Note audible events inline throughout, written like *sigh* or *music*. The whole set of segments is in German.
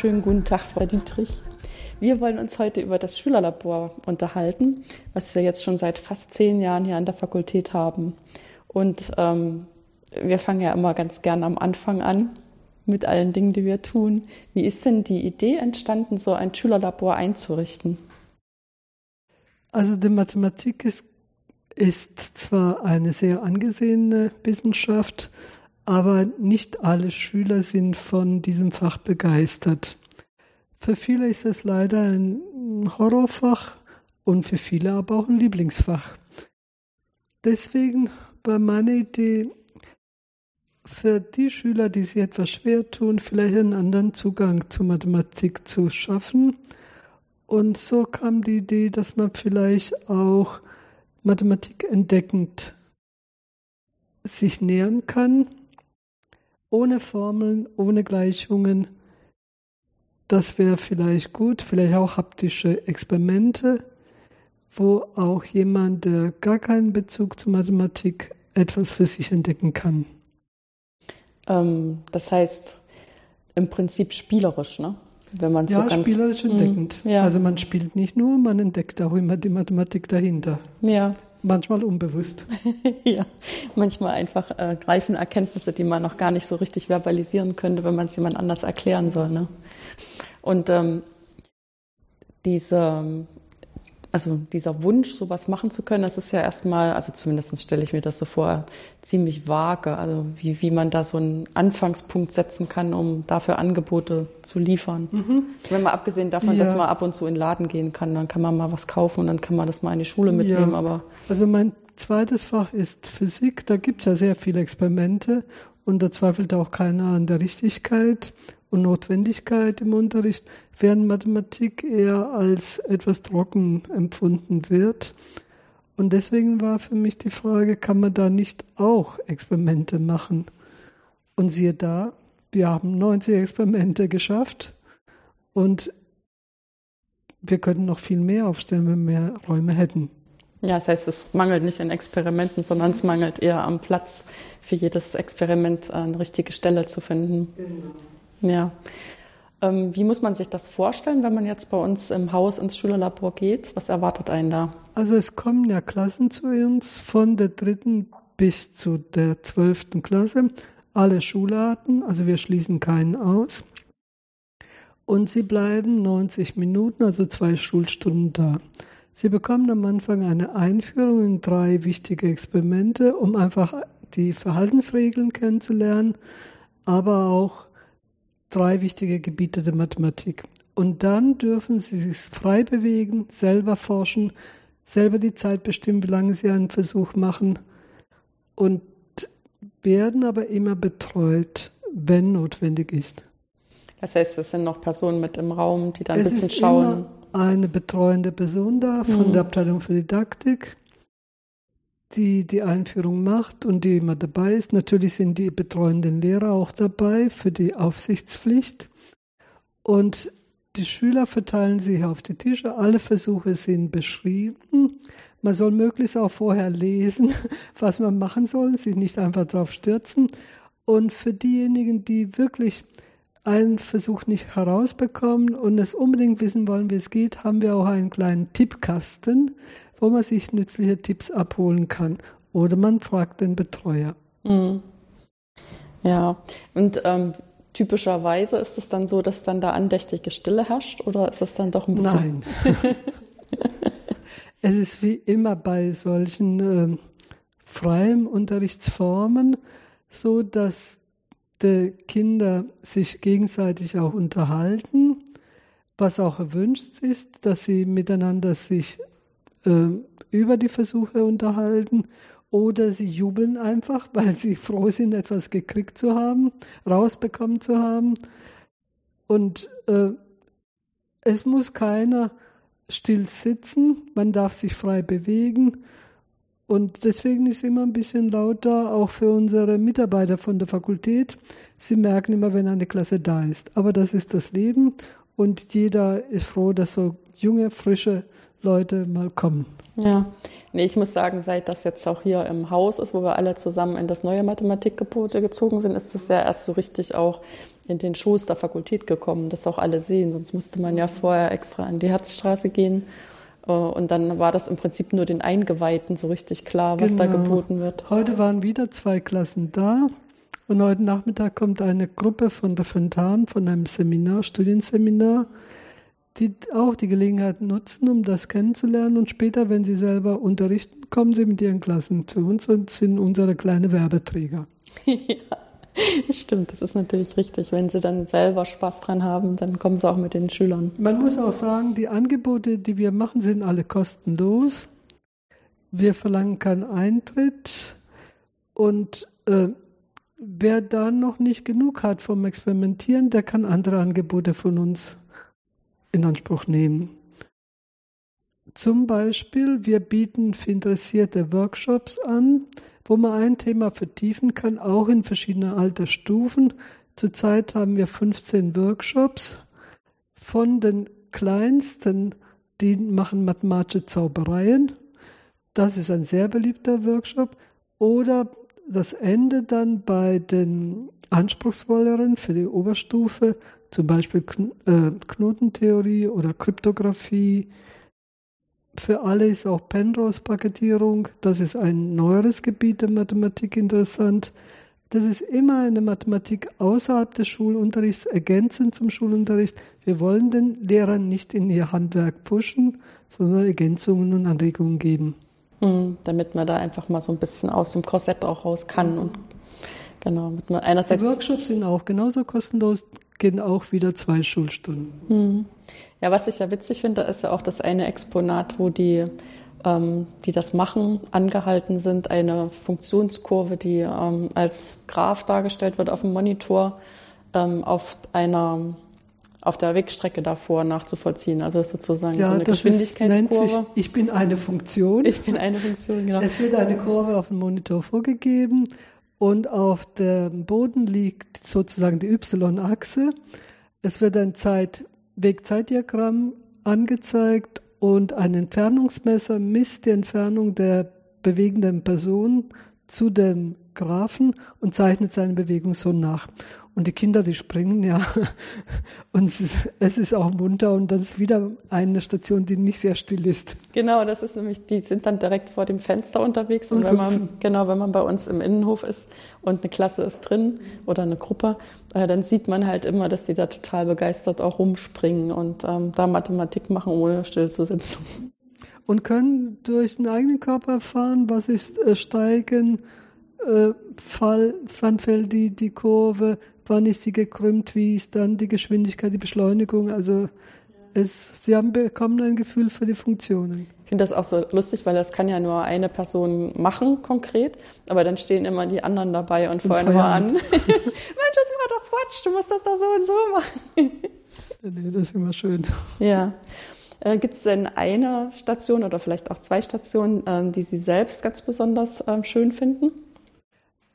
Schönen guten Tag, Frau Dietrich. Wir wollen uns heute über das Schülerlabor unterhalten, was wir jetzt schon seit fast zehn Jahren hier an der Fakultät haben. Und ähm, wir fangen ja immer ganz gern am Anfang an mit allen Dingen, die wir tun. Wie ist denn die Idee entstanden, so ein Schülerlabor einzurichten? Also die Mathematik ist, ist zwar eine sehr angesehene Wissenschaft, aber nicht alle Schüler sind von diesem Fach begeistert. Für viele ist es leider ein Horrorfach und für viele aber auch ein Lieblingsfach. Deswegen war meine Idee, für die Schüler, die sich etwas schwer tun, vielleicht einen anderen Zugang zur Mathematik zu schaffen. Und so kam die Idee, dass man vielleicht auch Mathematik entdeckend sich nähern kann, ohne Formeln, ohne Gleichungen. Das wäre vielleicht gut, vielleicht auch haptische Experimente, wo auch jemand, der gar keinen Bezug zur Mathematik etwas für sich entdecken kann. Ähm, das heißt, im Prinzip spielerisch, ne? Wenn man ja, so ganz, spielerisch hm, entdeckend. Mh, ja. Also man spielt nicht nur, man entdeckt auch immer die Mathematik dahinter. Ja. Manchmal unbewusst. *laughs* ja, manchmal einfach äh, greifen Erkenntnisse, die man noch gar nicht so richtig verbalisieren könnte, wenn man es jemand anders erklären soll. Ne? Und ähm, diese also dieser Wunsch, sowas machen zu können, das ist ja erstmal, also zumindest stelle ich mir das so vor, ziemlich vage. Also wie, wie man da so einen Anfangspunkt setzen kann, um dafür Angebote zu liefern. Mhm. Wenn man abgesehen davon, ja. dass man ab und zu in den Laden gehen kann, dann kann man mal was kaufen und dann kann man das mal in die Schule mitnehmen. Ja. Aber also mein zweites Fach ist Physik, da gibt es ja sehr viele Experimente und da zweifelt auch keiner an der Richtigkeit und Notwendigkeit im Unterricht, während Mathematik eher als etwas trocken empfunden wird. Und deswegen war für mich die Frage, kann man da nicht auch Experimente machen? Und siehe da, wir haben 90 Experimente geschafft und wir könnten noch viel mehr aufstellen, wenn wir mehr Räume hätten. Ja, das heißt, es mangelt nicht an Experimenten, sondern es mangelt eher am Platz, für jedes Experiment eine richtige Stelle zu finden. Genau. Ja. Ähm, wie muss man sich das vorstellen, wenn man jetzt bei uns im Haus ins Schülerlabor geht? Was erwartet einen da? Also es kommen ja Klassen zu uns von der dritten bis zu der zwölften Klasse. Alle Schularten, also wir schließen keinen aus. Und sie bleiben 90 Minuten, also zwei Schulstunden da. Sie bekommen am Anfang eine Einführung in drei wichtige Experimente, um einfach die Verhaltensregeln kennenzulernen, aber auch drei wichtige Gebiete der Mathematik. Und dann dürfen sie sich frei bewegen, selber forschen, selber die Zeit bestimmen, wie lange sie einen Versuch machen und werden aber immer betreut, wenn notwendig ist. Das heißt, es sind noch Personen mit im Raum, die dann ein bisschen schauen. Immer eine betreuende Person da von mhm. der Abteilung für Didaktik die die Einführung macht und die immer dabei ist. Natürlich sind die betreuenden Lehrer auch dabei für die Aufsichtspflicht. Und die Schüler verteilen sich auf die Tische. Alle Versuche sind beschrieben. Man soll möglichst auch vorher lesen, *laughs* was man machen soll, sich nicht einfach drauf stürzen. Und für diejenigen, die wirklich einen Versuch nicht herausbekommen und es unbedingt wissen wollen, wie es geht, haben wir auch einen kleinen Tippkasten, wo man sich nützliche Tipps abholen kann. Oder man fragt den Betreuer. Mhm. Ja, und ähm, typischerweise ist es dann so, dass dann da andächtige Stille herrscht oder ist es dann doch ein bisschen. Nein. *laughs* es ist wie immer bei solchen äh, freien Unterrichtsformen so, dass die Kinder sich gegenseitig auch unterhalten, was auch erwünscht ist, dass sie miteinander sich äh, über die Versuche unterhalten oder sie jubeln einfach, *laughs* weil sie froh sind, etwas gekriegt zu haben, rausbekommen zu haben. Und äh, es muss keiner still sitzen, man darf sich frei bewegen. Und deswegen ist immer ein bisschen lauter, auch für unsere Mitarbeiter von der Fakultät. Sie merken immer, wenn eine Klasse da ist. Aber das ist das Leben und jeder ist froh, dass so junge, frische Leute mal kommen. Ja, nee, ich muss sagen, seit das jetzt auch hier im Haus ist, wo wir alle zusammen in das neue Mathematikgebot gezogen sind, ist es ja erst so richtig auch in den Schoß der Fakultät gekommen, dass auch alle sehen. Sonst musste man ja vorher extra an die Herzstraße gehen. Äh, und dann war das im Prinzip nur den Eingeweihten so richtig klar, was genau. da geboten wird. Heute waren wieder zwei Klassen da. Und heute Nachmittag kommt eine Gruppe von Referendaren von einem Seminar, Studienseminar die auch die Gelegenheit nutzen, um das kennenzulernen. Und später, wenn sie selber unterrichten, kommen sie mit ihren Klassen zu uns und sind unsere kleine Werbeträger. *laughs* Ja, stimmt, das ist natürlich richtig. Wenn sie dann selber Spaß dran haben, dann kommen sie auch mit den Schülern. Man muss auch sagen, die Angebote, die wir machen, sind alle kostenlos. Wir verlangen keinen Eintritt. Und äh, wer da noch nicht genug hat vom Experimentieren, der kann andere Angebote von uns in Anspruch nehmen. Zum Beispiel, wir bieten für Interessierte Workshops an, wo man ein Thema vertiefen kann, auch in verschiedenen Altersstufen. Zurzeit haben wir 15 Workshops von den kleinsten, die machen mathematische Zaubereien. Das ist ein sehr beliebter Workshop. Oder das Ende dann bei den anspruchsvolleren für die Oberstufe zum Beispiel äh, Knotentheorie oder Kryptographie. Für alle ist auch Penrose-Paketierung, das ist ein neueres Gebiet der Mathematik interessant. Das ist immer eine Mathematik außerhalb des Schulunterrichts, ergänzend zum Schulunterricht. Wir wollen den Lehrern nicht in ihr Handwerk pushen, sondern Ergänzungen und Anregungen geben. Mhm, damit man da einfach mal so ein bisschen aus dem Korsett auch raus kann und genau, mit einerseits. Die Workshops sind auch genauso kostenlos, gehen auch wieder zwei Schulstunden. Hm. Ja, was ich ja witzig finde, ist ja auch das eine Exponat, wo die, ähm, die das machen, angehalten sind, eine Funktionskurve, die ähm, als Graph dargestellt wird auf dem Monitor, ähm, auf einer auf der Wegstrecke davor nachzuvollziehen. Also sozusagen ja, so eine das Geschwindigkeitskurve. Ist, sich, ich bin eine Funktion. Ich bin eine Funktion, genau. Es wird eine Kurve auf dem Monitor vorgegeben und auf dem Boden liegt sozusagen die Y-Achse. Es wird ein Zeit Wegzeitdiagramm angezeigt und ein Entfernungsmesser misst die Entfernung der bewegenden Person zu dem Graphen und zeichnet seine Bewegung so nach. Und die Kinder, die springen ja. *laughs* Und es ist, es ist auch munter und das ist wieder eine Station, die nicht sehr still ist. Genau, das ist nämlich, die sind dann direkt vor dem Fenster unterwegs. Und, und wenn man, genau, wenn man bei uns im Innenhof ist und eine Klasse ist drin oder eine Gruppe, äh, dann sieht man halt immer, dass die da total begeistert auch rumspringen und ähm, da Mathematik machen, ohne still zu sitzen. Und können durch den eigenen Körper fahren, was ist äh, Steigen, äh, Fall, fällt die, die Kurve, wann ist sie gekrümmt, wie ist dann die Geschwindigkeit, die Beschleunigung. Also es, sie haben bekommen ein Gefühl für die Funktionen. Ich finde das auch so lustig, weil das kann ja nur eine Person machen konkret, aber dann stehen immer die anderen dabei und, und feuern immer an. *laughs* Mensch, das war doch Quatsch, du musst das doch so und so machen. *laughs* nee, das ist immer schön. Ja. Äh, Gibt es denn eine Station oder vielleicht auch zwei Stationen, ähm, die Sie selbst ganz besonders ähm, schön finden?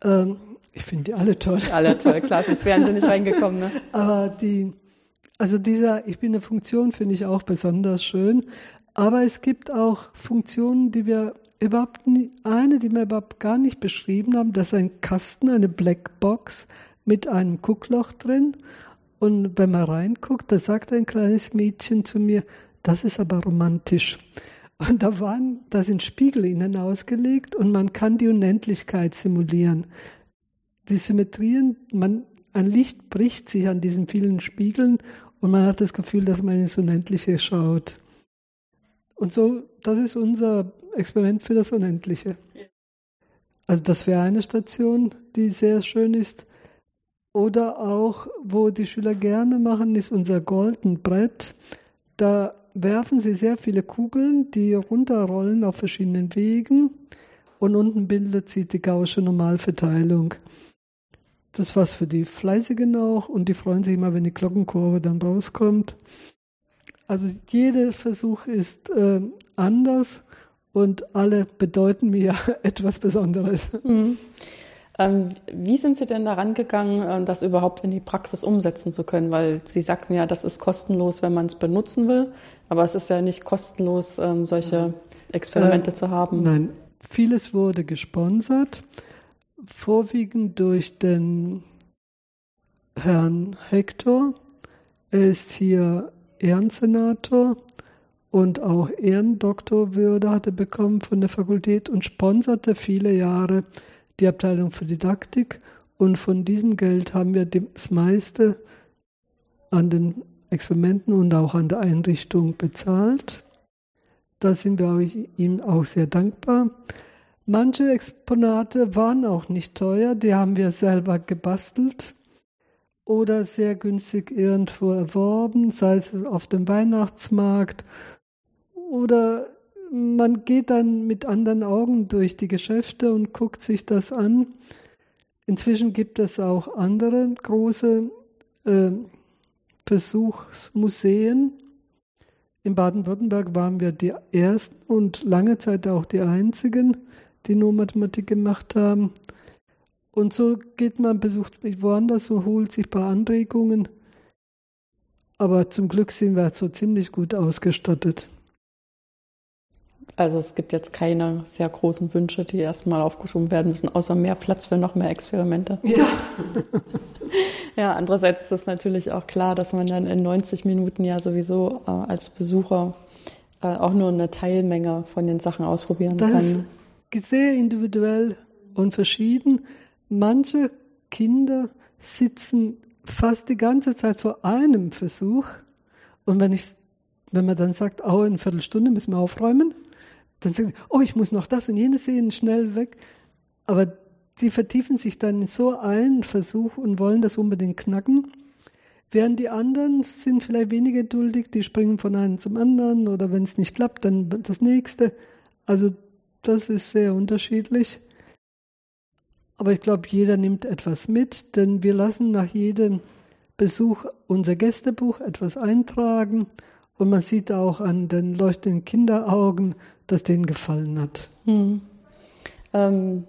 Ähm, ich finde die alle toll. Alle toll, klar, sonst wären sie nicht reingekommen. Ne? Aber die, also dieser, ich bin eine Funktion, finde ich auch besonders schön. Aber es gibt auch Funktionen, die wir überhaupt nie, eine, die wir überhaupt gar nicht beschrieben haben, das ist ein Kasten, eine Blackbox mit einem Guckloch drin. Und wenn man reinguckt, da sagt ein kleines Mädchen zu mir, das ist aber romantisch. Und da waren, da sind Spiegel innen ausgelegt und man kann die Unendlichkeit simulieren die Symmetrien, man, ein Licht bricht sich an diesen vielen Spiegeln und man hat das Gefühl, dass man ins Unendliche schaut. Und so, das ist unser Experiment für das Unendliche. Also das wäre eine Station, die sehr schön ist. Oder auch, wo die Schüler gerne machen, ist unser Golden Brett. Da werfen sie sehr viele Kugeln, die runterrollen auf verschiedenen Wegen. Und unten bildet sich die Gaußsche Normalverteilung. Das war's für die Fleißigen auch und die freuen sich immer, wenn die Glockenkurve dann rauskommt. Also jeder Versuch ist äh, anders und alle bedeuten mir *laughs* etwas Besonderes. Mhm. Ähm, wie sind Sie denn daran gegangen, äh, das überhaupt in die Praxis umsetzen zu können? Weil Sie sagten ja, das ist kostenlos, wenn man es benutzen will, aber es ist ja nicht kostenlos, ähm, solche Experimente äh, zu haben. Nein, vieles wurde gesponsert, vorwiegend durch den Herrn Hector. Er ist hier Ehrensenator und auch Ehrendoktorwürde hatte bekommen von der Fakultät und sponserte viele Jahre die Abteilung für Didaktik. Und von diesem Geld haben wir das meiste an den Experimenten und auch an der Einrichtung bezahlt. Da sind, ich, ihm auch sehr dankbar. Manche Exponate waren auch nicht teuer, die haben wir selber gebastelt oder sehr günstig irgendwo erworben, sei es auf dem Weihnachtsmarkt oder man geht dann mit anderen Augen durch die Geschäfte und guckt sich das an. Inzwischen gibt es auch andere große äh, Versuchsmuseen. In Baden-Württemberg waren wir die ersten und lange Zeit auch die einzigen, die nur Mathematik gemacht haben. Und so geht man, besucht woanders und holt sich ein paar Anregungen. Aber zum Glück sind wir so ziemlich gut ausgestattet. Also es gibt jetzt keine sehr großen Wünsche, die erstmal aufgeschoben werden müssen, außer mehr Platz für noch mehr Experimente. Ja. *laughs* ja, andererseits ist es natürlich auch klar, dass man dann in 90 Minuten ja sowieso äh, als Besucher äh, auch nur eine Teilmenge von den Sachen ausprobieren das kann. Ist sehr individuell und verschieden. Manche Kinder sitzen fast die ganze Zeit vor einem Versuch und wenn ich wenn man dann sagt, oh, in einer Viertelstunde müssen wir aufräumen, dann sagen sie, oh, ich muss noch das und jenes sehen, schnell weg. Aber sie vertiefen sich dann in so einen Versuch und wollen das unbedingt knacken. Während die anderen sind vielleicht weniger geduldig, die springen von einem zum anderen oder wenn es nicht klappt, dann das nächste. Also das ist sehr unterschiedlich. Aber ich glaube, jeder nimmt etwas mit, denn wir lassen nach jedem Besuch unser Gästebuch etwas eintragen und man sieht auch an den leuchtenden Kinderaugen, dass denen gefallen hat. Hm. Ähm,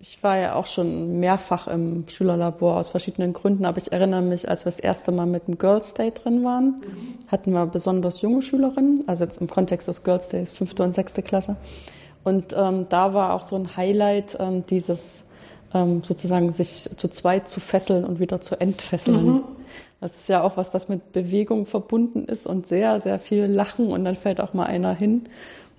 ich war ja auch schon mehrfach im Schülerlabor aus verschiedenen Gründen, aber ich erinnere mich, als wir das erste Mal mit dem Girls Day drin waren, hatten wir besonders junge Schülerinnen, also jetzt im Kontext des Girls Days, fünfte und sechste Klasse. Und ähm, da war auch so ein Highlight ähm, dieses ähm, sozusagen sich zu zweit zu fesseln und wieder zu entfesseln. Mhm. Das ist ja auch was, was mit Bewegung verbunden ist und sehr, sehr viel Lachen und dann fällt auch mal einer hin.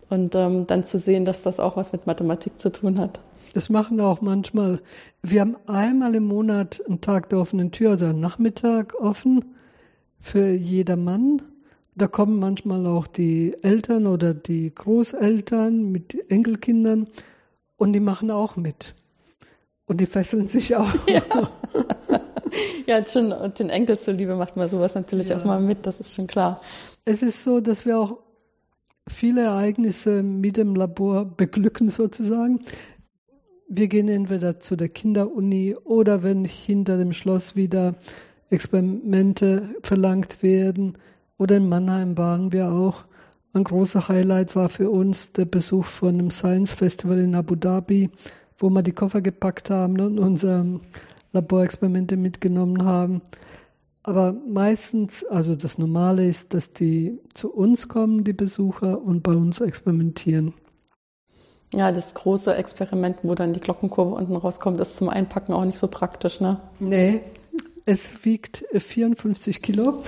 Und ähm, dann zu sehen, dass das auch was mit Mathematik zu tun hat. Das machen wir auch manchmal. Wir haben einmal im Monat einen Tag der offenen Tür, also einen Nachmittag offen für jedermann. Da kommen manchmal auch die Eltern oder die Großeltern mit Enkelkindern und die machen auch mit. Und die fesseln sich auch. *laughs* Ja, ja schon, und den Enkel zuliebe macht man sowas natürlich ja. auch mal mit, das ist schon klar. Es ist so, dass wir auch viele Ereignisse mit dem Labor beglücken sozusagen. Wir gehen entweder zu der Kinderuni oder wenn hinter dem Schloss wieder Experimente verlangt werden. Oder in Mannheim waren wir auch. Ein großer Highlight war für uns der Besuch von einem Science Festival in Abu Dhabi, wo wir die Koffer gepackt haben und unsere Laborexperimente mitgenommen haben. Aber meistens, also das Normale ist, dass die zu uns kommen, die Besucher, und bei uns experimentieren. Ja, das große Experiment, wo dann die Glockenkurve unten rauskommt, ist zum Einpacken auch nicht so praktisch, ne? Nee, es wiegt 54 Kilo.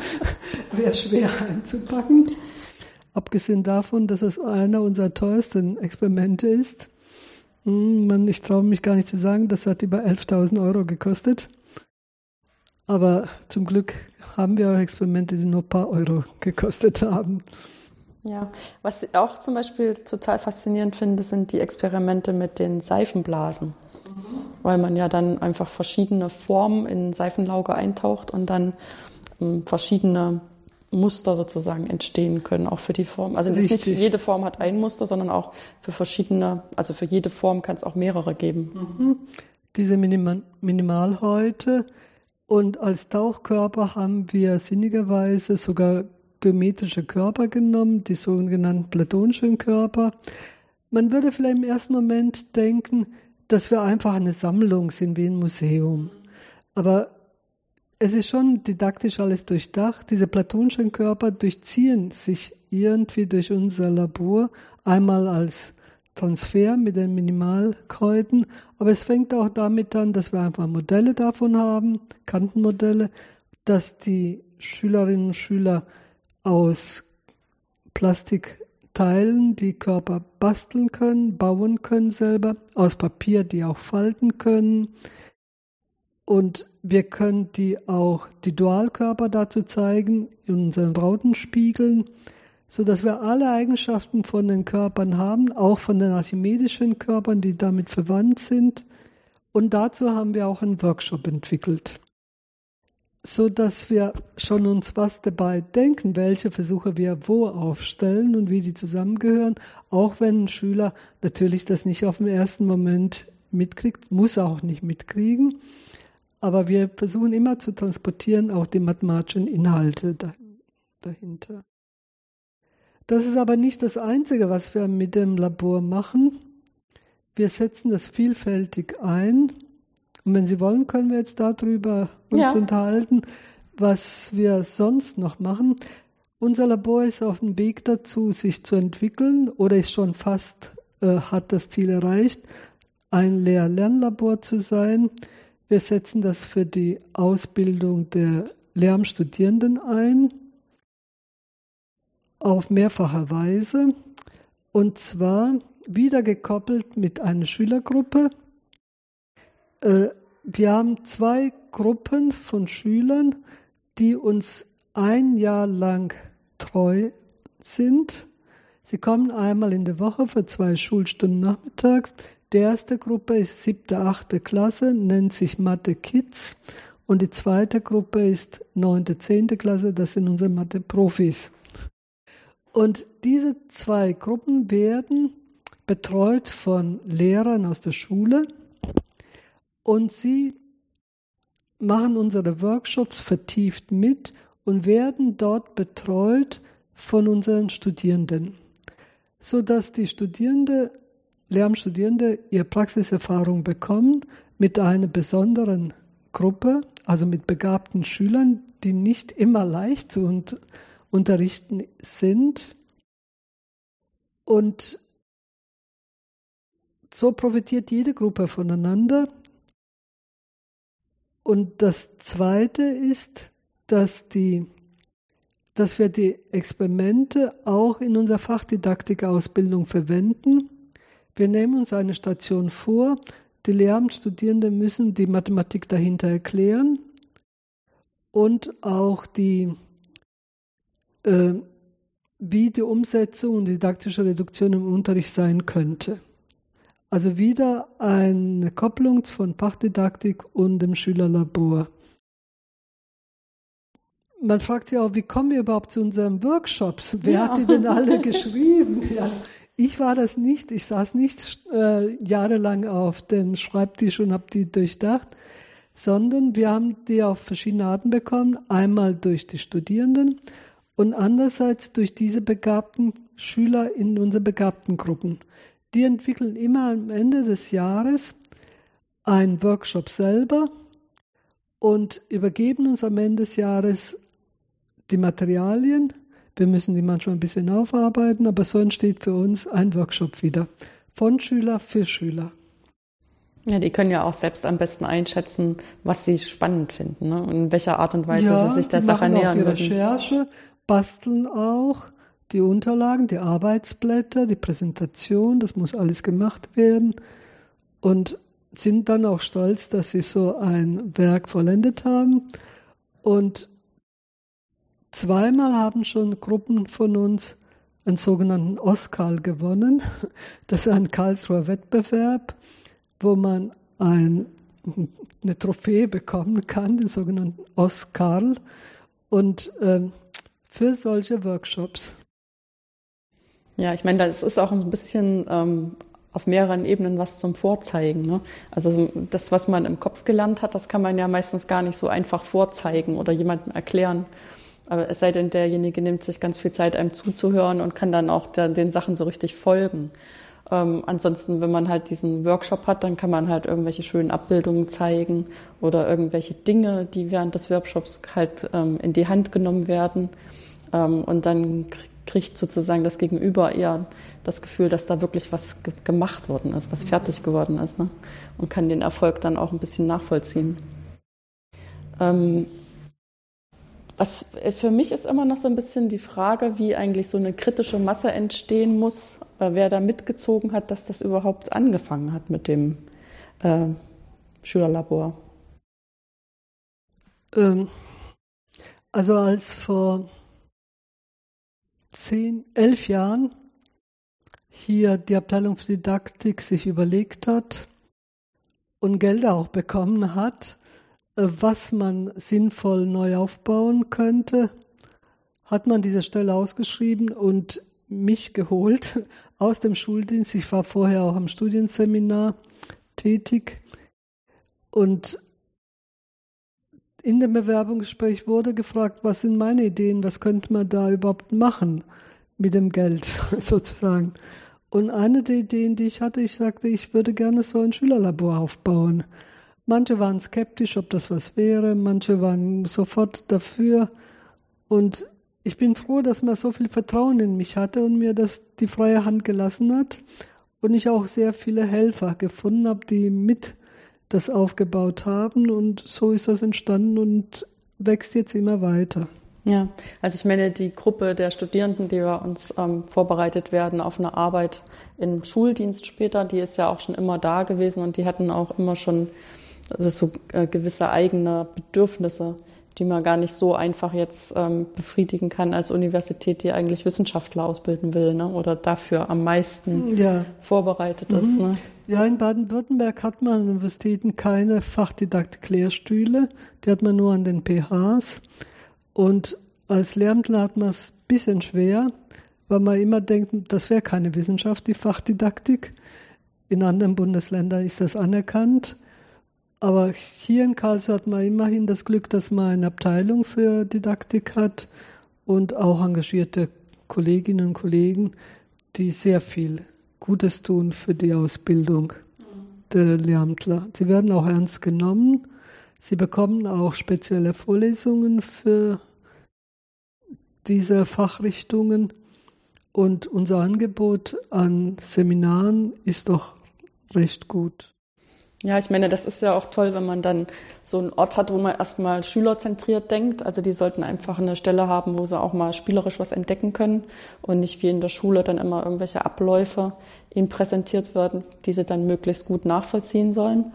*laughs* Wäre schwer einzupacken. Abgesehen davon, dass es einer unserer teuersten Experimente ist. Hm, ich traue mich gar nicht zu sagen, das hat über 11.000 Euro gekostet. Aber zum Glück haben wir auch Experimente, die nur ein paar Euro gekostet haben. Ja, was ich auch zum Beispiel total faszinierend finde, sind die Experimente mit den Seifenblasen. Weil man ja dann einfach verschiedene Formen in Seifenlauge eintaucht und dann ähm, verschiedene Muster sozusagen entstehen können, auch für die Form. Also nicht jede Form hat ein Muster, sondern auch für verschiedene, also für jede Form kann es auch mehrere geben. Mhm. Diese Minimal Minimalhäute und als Tauchkörper haben wir sinnigerweise sogar geometrische Körper genommen, die sogenannten platonischen Körper. Man würde vielleicht im ersten Moment denken, dass wir einfach eine Sammlung sind wie ein Museum. Aber es ist schon didaktisch alles durchdacht. Diese platonischen Körper durchziehen sich irgendwie durch unser Labor, einmal als Transfer mit den Minimalkreuten, aber es fängt auch damit an, dass wir einfach Modelle davon haben, Kantenmodelle, dass die Schülerinnen und Schüler aus Plastikteilen die Körper basteln können, bauen können selber, aus Papier, die auch falten können. Und wir können die auch die Dualkörper dazu zeigen in unseren Rautenspiegeln, so dass wir alle Eigenschaften von den Körpern haben, auch von den archimedischen Körpern, die damit verwandt sind. Und dazu haben wir auch einen Workshop entwickelt so dass wir schon uns was dabei denken, welche Versuche wir wo aufstellen und wie die zusammengehören, auch wenn ein Schüler natürlich das nicht auf den ersten Moment mitkriegt, muss auch nicht mitkriegen. Aber wir versuchen immer zu transportieren auch die mathematischen Inhalte dahinter. Das ist aber nicht das Einzige, was wir mit dem Labor machen. Wir setzen das vielfältig ein. Und wenn Sie wollen, können wir jetzt darüber uns ja. unterhalten, was wir sonst noch machen. Unser Labor ist auf dem Weg dazu, sich zu entwickeln oder ist schon fast, äh, hat das Ziel erreicht, ein Lehr-Lernlabor zu sein. Wir setzen das für die Ausbildung der Lehramtsstudierenden ein, auf mehrfache Weise, und zwar wieder gekoppelt mit einer Schülergruppe, äh, wir haben zwei Gruppen von Schülern, die uns ein Jahr lang treu sind. Sie kommen einmal in der Woche für zwei Schulstunden nachmittags. Die erste Gruppe ist siebte, achte Klasse, nennt sich Mathe Kids. Und die zweite Gruppe ist neunte, zehnte Klasse, das sind unsere Mathe-Profis. Und diese zwei Gruppen werden betreut von Lehrern aus der Schule und sie machen unsere Workshops vertieft mit und werden dort betreut von unseren Studierenden, sodass die Studierende, Lehramtsstudierende ihre Praxiserfahrung bekommen mit einer besonderen Gruppe, also mit begabten Schülern, die nicht immer leicht zu unterrichten sind. Und so profitiert jede Gruppe voneinander und das Zweite ist, dass, die, dass wir die Experimente auch in unserer Fachdidaktik-Ausbildung verwenden. Wir nehmen uns eine Station vor, die Lehramtsstudierenden müssen die Mathematik dahinter erklären und auch die, äh, wie die Umsetzung und didaktische Reduktion im Unterricht sein könnte. Also wieder eine Kopplung von Fachdidaktik und dem Schülerlabor. Man fragt sich auch, wie kommen wir überhaupt zu unseren Workshops? Wer ja. hat die denn alle *laughs* geschrieben? Ja. Ich war das nicht. Ich saß nicht äh, jahrelang auf dem Schreibtisch und habe die durchdacht, sondern wir haben die auf verschiedene Arten bekommen. Einmal durch die Studierenden und andererseits durch diese begabten Schüler in unsere begabten Gruppen. Die entwickeln immer am Ende des Jahres einen Workshop selber und übergeben uns am Ende des Jahres die Materialien. Wir müssen die manchmal ein bisschen aufarbeiten, aber so entsteht für uns ein Workshop wieder. Von Schüler für Schüler. Ja, die können ja auch selbst am besten einschätzen, was sie spannend finden ne? und in welcher Art und Weise ja, sie sich der Sache nähern. Auch die Recherche, basteln auch die Unterlagen, die Arbeitsblätter, die Präsentation, das muss alles gemacht werden und sind dann auch stolz, dass sie so ein Werk vollendet haben. Und zweimal haben schon Gruppen von uns einen sogenannten Oscar gewonnen. Das ist ein Karlsruher Wettbewerb, wo man ein, eine Trophäe bekommen kann, den sogenannten Oscar. Und äh, für solche Workshops. Ja, ich meine, das ist auch ein bisschen ähm, auf mehreren Ebenen was zum Vorzeigen. Ne? Also das, was man im Kopf gelernt hat, das kann man ja meistens gar nicht so einfach vorzeigen oder jemandem erklären. Aber es sei denn, derjenige nimmt sich ganz viel Zeit, einem zuzuhören und kann dann auch der, den Sachen so richtig folgen. Ähm, ansonsten, wenn man halt diesen Workshop hat, dann kann man halt irgendwelche schönen Abbildungen zeigen oder irgendwelche Dinge, die während des Workshops halt ähm, in die Hand genommen werden. Ähm, und dann kriegt sozusagen das Gegenüber eher das Gefühl, dass da wirklich was ge gemacht worden ist, was fertig geworden ist. Ne? Und kann den Erfolg dann auch ein bisschen nachvollziehen. Ähm, was für mich ist immer noch so ein bisschen die Frage, wie eigentlich so eine kritische Masse entstehen muss, äh, wer da mitgezogen hat, dass das überhaupt angefangen hat mit dem äh, Schülerlabor. Ähm, also als vor zehn, elf Jahren hier die Abteilung für Didaktik sich überlegt hat und Gelder auch bekommen hat, äh, was man sinnvoll neu aufbauen könnte, hat man diese Stelle ausgeschrieben und mich geholt *laughs* aus dem Schuldienst. Ich war vorher auch am Studienseminar tätig und in dem Bewerbungsgespräch wurde gefragt, was sind meine Ideen, was könnte man da überhaupt machen mit dem Geld *laughs* sozusagen. Und eine der Ideen, die ich hatte, ich sagte, ich würde gerne so ein Schülerlabor aufbauen. Manche waren skeptisch, ob das was wäre, manche waren sofort dafür. Und ich bin froh, dass man so viel Vertrauen in mich hatte und mir das die freie Hand gelassen hat. Und ich auch sehr viele Helfer gefunden habe, die mit das aufgebaut haben. Und so ist das entstanden und wächst jetzt immer weiter. Ja, also ich meine, die Gruppe der Studierenden, die bei uns ähm, vorbereitet werden auf eine Arbeit im Schuldienst später, die ist ja auch schon immer da gewesen und die hatten auch immer schon also so äh, gewisse eigene Bedürfnisse, die man gar nicht so einfach jetzt ähm, befriedigen kann als Universität, die eigentlich Wissenschaftler ausbilden will ne? oder dafür am meisten ja. vorbereitet mhm. ist. Ne? Ja, in Baden-Württemberg hat man an Universitäten keine Fachdidakt-Lehrstühle, die hat man nur an den PHs. Und als Lehramtler hat man es ein bisschen schwer, weil man immer denkt, das wäre keine Wissenschaft, die Fachdidaktik. In anderen Bundesländern ist das anerkannt. Aber hier in Karlsruhe hat man immerhin das Glück, dass man eine Abteilung für Didaktik hat und auch engagierte Kolleginnen und Kollegen, die sehr viel Gutes tun für die Ausbildung der Lehramtler. Sie werden auch ernst genommen. Sie bekommen auch spezielle Vorlesungen für diese Fachrichtungen. Und unser Angebot an Seminaren ist doch recht gut. Ja, ich meine, das ist ja auch toll, wenn man dann so einen Ort hat, wo man erstmal schülerzentriert denkt. Also die sollten einfach eine Stelle haben, wo sie auch mal spielerisch was entdecken können und nicht wie in der Schule dann immer irgendwelche Abläufe ihnen präsentiert werden, die sie dann möglichst gut nachvollziehen sollen.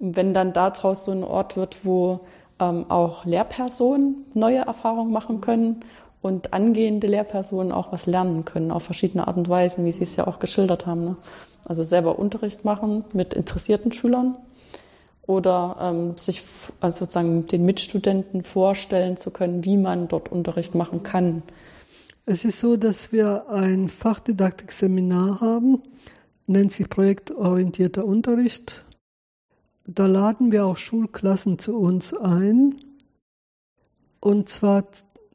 Wenn dann daraus so ein Ort wird, wo ähm, auch Lehrpersonen neue Erfahrungen machen können und angehende Lehrpersonen auch was lernen können auf verschiedene Art und Weisen, wie Sie es ja auch geschildert haben. Ne? Also selber Unterricht machen mit interessierten Schülern oder ähm, sich also sozusagen den Mitstudenten vorstellen zu können, wie man dort Unterricht machen kann. Es ist so, dass wir ein Fachdidaktik-Seminar haben, nennt sich projektorientierter Unterricht. Da laden wir auch Schulklassen zu uns ein. Und zwar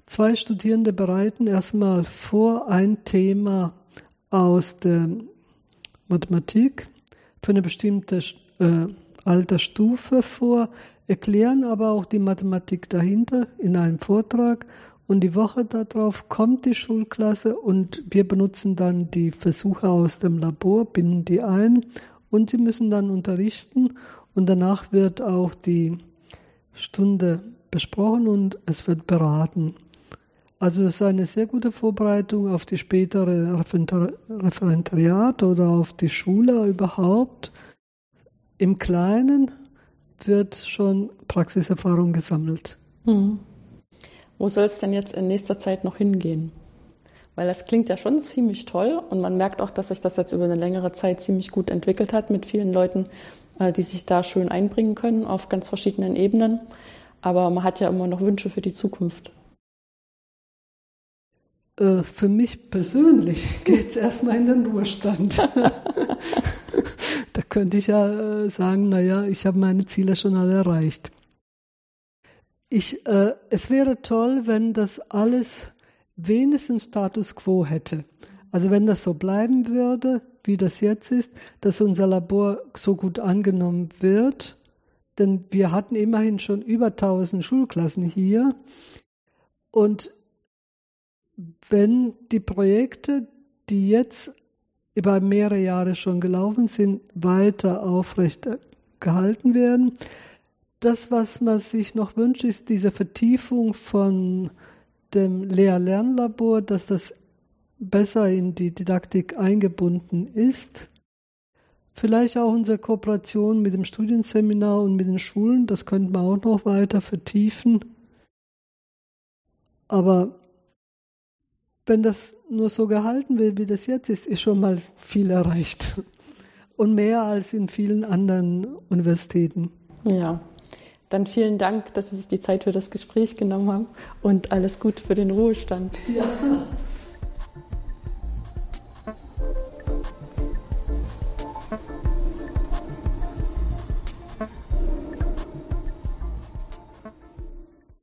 zwei Studierende bereiten erstmal vor ein Thema aus der Mathematik für eine bestimmte äh, Altersstufe vor, erklären aber auch die Mathematik dahinter in einem Vortrag und die Woche darauf kommt die Schulklasse und wir benutzen dann die Versuche aus dem Labor, binden die ein und sie müssen dann unterrichten und danach wird auch die Stunde besprochen und es wird beraten. Also es ist eine sehr gute Vorbereitung auf die spätere Referendariat oder auf die Schule überhaupt. Im Kleinen wird schon Praxiserfahrung gesammelt. Mhm. Wo soll es denn jetzt in nächster Zeit noch hingehen? Weil das klingt ja schon ziemlich toll und man merkt auch, dass sich das jetzt über eine längere Zeit ziemlich gut entwickelt hat mit vielen Leuten, äh, die sich da schön einbringen können auf ganz verschiedenen Ebenen. Aber man hat ja immer noch Wünsche für die Zukunft. Äh, für mich persönlich *laughs* geht es erstmal in den Ruhestand. *laughs* da könnte ich ja äh, sagen, naja, ich habe meine Ziele schon alle erreicht. Ich, äh, es wäre toll, wenn das alles wenigstens Status quo hätte. Also wenn das so bleiben würde, wie das jetzt ist, dass unser Labor so gut angenommen wird. Denn wir hatten immerhin schon über 1000 Schulklassen hier. Und wenn die Projekte, die jetzt über mehrere Jahre schon gelaufen sind, weiter aufrecht gehalten werden, das, was man sich noch wünscht, ist diese Vertiefung von dem Lehr-Lernlabor, dass das besser in die Didaktik eingebunden ist. Vielleicht auch unsere Kooperation mit dem Studienseminar und mit den Schulen, das könnte man auch noch weiter vertiefen. Aber wenn das nur so gehalten wird, wie das jetzt ist, ist schon mal viel erreicht. Und mehr als in vielen anderen Universitäten. Ja, dann vielen Dank, dass Sie sich die Zeit für das Gespräch genommen haben und alles Gute für den Ruhestand. Ja.